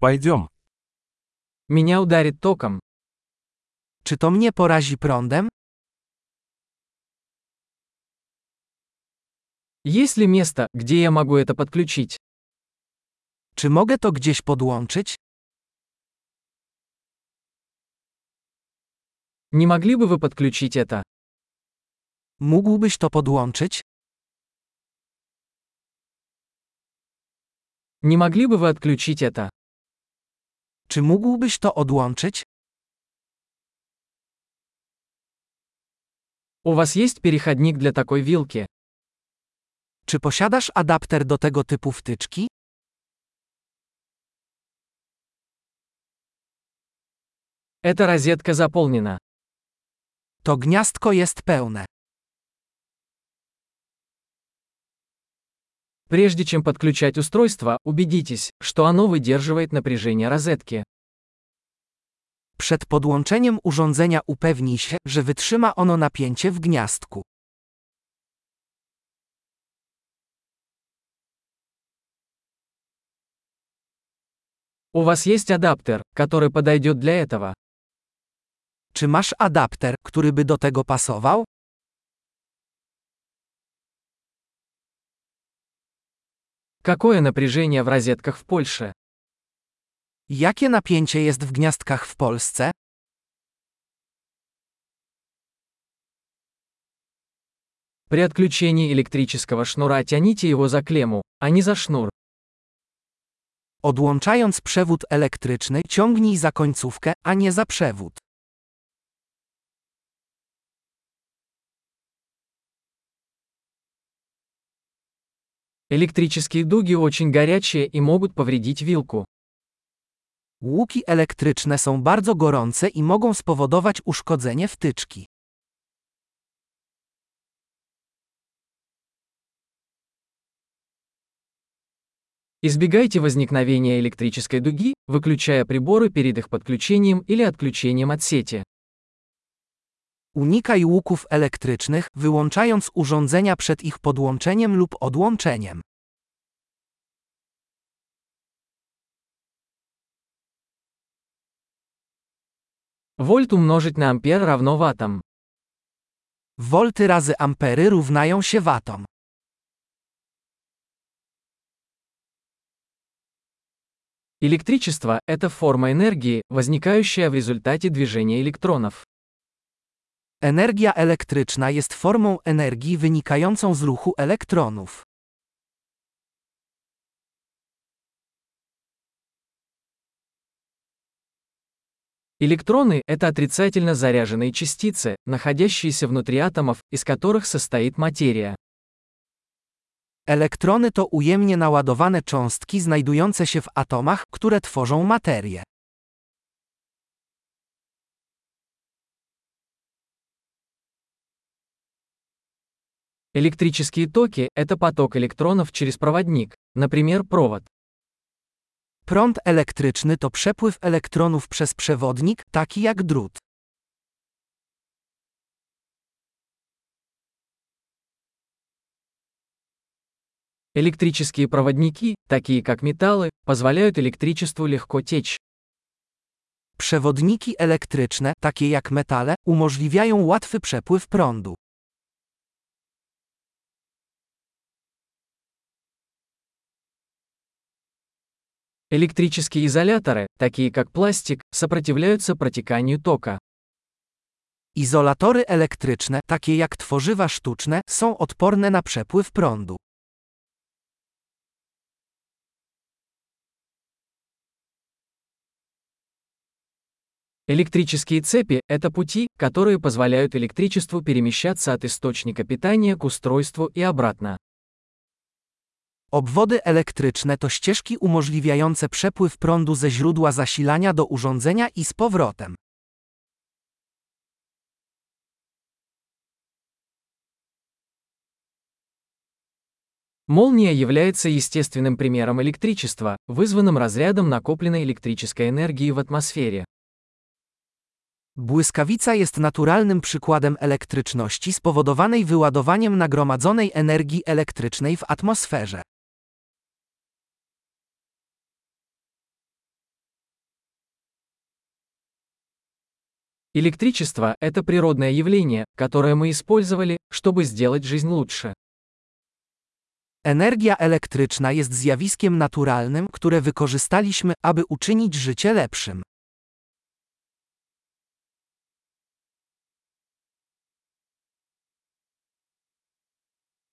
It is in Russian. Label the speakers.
Speaker 1: Пойдем.
Speaker 2: Меня ударит током.
Speaker 3: Czy to mnie porazi prądem?
Speaker 2: Есть ли место, где я могу это подключить?
Speaker 3: Czy mogę to gdzieś podłączyć?
Speaker 2: Не могли бы вы подключить это?
Speaker 3: Mógłbyś to podłączyć?
Speaker 2: Не могли бы вы отключить это?
Speaker 3: Czy mógłbyś to odłączyć?
Speaker 2: У вас есть переходник для такой вилки?
Speaker 3: Czy posiadasz adapter do tego typu wtyczki?
Speaker 2: Эта розетка заполнена.
Speaker 3: To gniazdko jest pełne.
Speaker 2: Прежде чем подключать устройство, убедитесь, что оно выдерживает напряжение розетки.
Speaker 3: Przed podłączeniem urządzenia upewnij się, że wytrzyma ono napięcie w gniazdku.
Speaker 2: У вас есть адаптер, который подойдет для этого?
Speaker 3: Czy masz adapter, który by do tego pasował?
Speaker 2: Какое напряжение в розетках в Польше?
Speaker 3: Jakie napięcie jest w gniazdkach w Polsce?
Speaker 2: При отключении электрического шнура тяните его за клемму, а не за шнур.
Speaker 3: Odłączając przewód elektryczny, ciągnij za końcówkę, a nie za przewód.
Speaker 2: Электрические дуги очень горячие и могут повредить вилку.
Speaker 3: Łuki elektryczne są bardzo gorące i mogą spowodować uszkodzenie wtyczki.
Speaker 2: Избегайте возникновения электрической дуги, выключая приборы перед их подключением или отключением от сети.
Speaker 3: Unikaj łuków elektrycznych, wyłączając urządzenia przed ich podłączeniem lub odłączeniem.
Speaker 2: Вольт умножить на ампер равно ваттам.
Speaker 3: Wolty razy ampery równają się watom.
Speaker 2: Электричество – это форма энергии, возникающая в результате движения электронов.
Speaker 3: Energia elektryczna jest formą energii wynikającą z ruchu elektronów.
Speaker 2: Электроны – это отрицательно заряженные частицы, находящиеся внутри атомов, из которых состоит материя.
Speaker 3: Elektrony to ujemnie naładowane cząstki znajdujące się w atomach, które tworzą materię.
Speaker 2: Электрические токи – это поток электронов через проводник, например, провод.
Speaker 3: Prąd elektryczny to przepływ elektronów przez przewodnik, taki jak drut.
Speaker 2: Электрические проводники, такие как металлы, позволяют электричеству легко течь.
Speaker 3: Przewodniki elektryczne, takie jak metale, umożliwiają łatwy przepływ prądu.
Speaker 2: Электрические изоляторы, такие как пластик, сопротивляются протеканию тока.
Speaker 3: Izolatory elektryczne, takie jak tworzywa sztuczne, są odporne na przepływ prądu.
Speaker 2: Электрические цепи – это пути, которые позволяют электричеству перемещаться от источника питания к устройству и обратно.
Speaker 3: Obwody elektryczne to ścieżki umożliwiające przepływ prądu ze źródła zasilania do urządzenia i z powrotem.
Speaker 2: Молния является естественным примером электричества, вызванным разрядом накопленной электрической энергии в атмосфере.
Speaker 3: Błyskawica jest naturalnym przykładem elektryczności spowodowanej wyładowaniem nagromadzonej energii elektrycznej w atmosferze.
Speaker 2: Электричество – это природное явление, которое мы использовали, чтобы сделать жизнь лучше.
Speaker 3: Energia elektryczna jest zjawiskiem naturalnym, które wykorzystaliśmy, aby uczynić życie lepszym.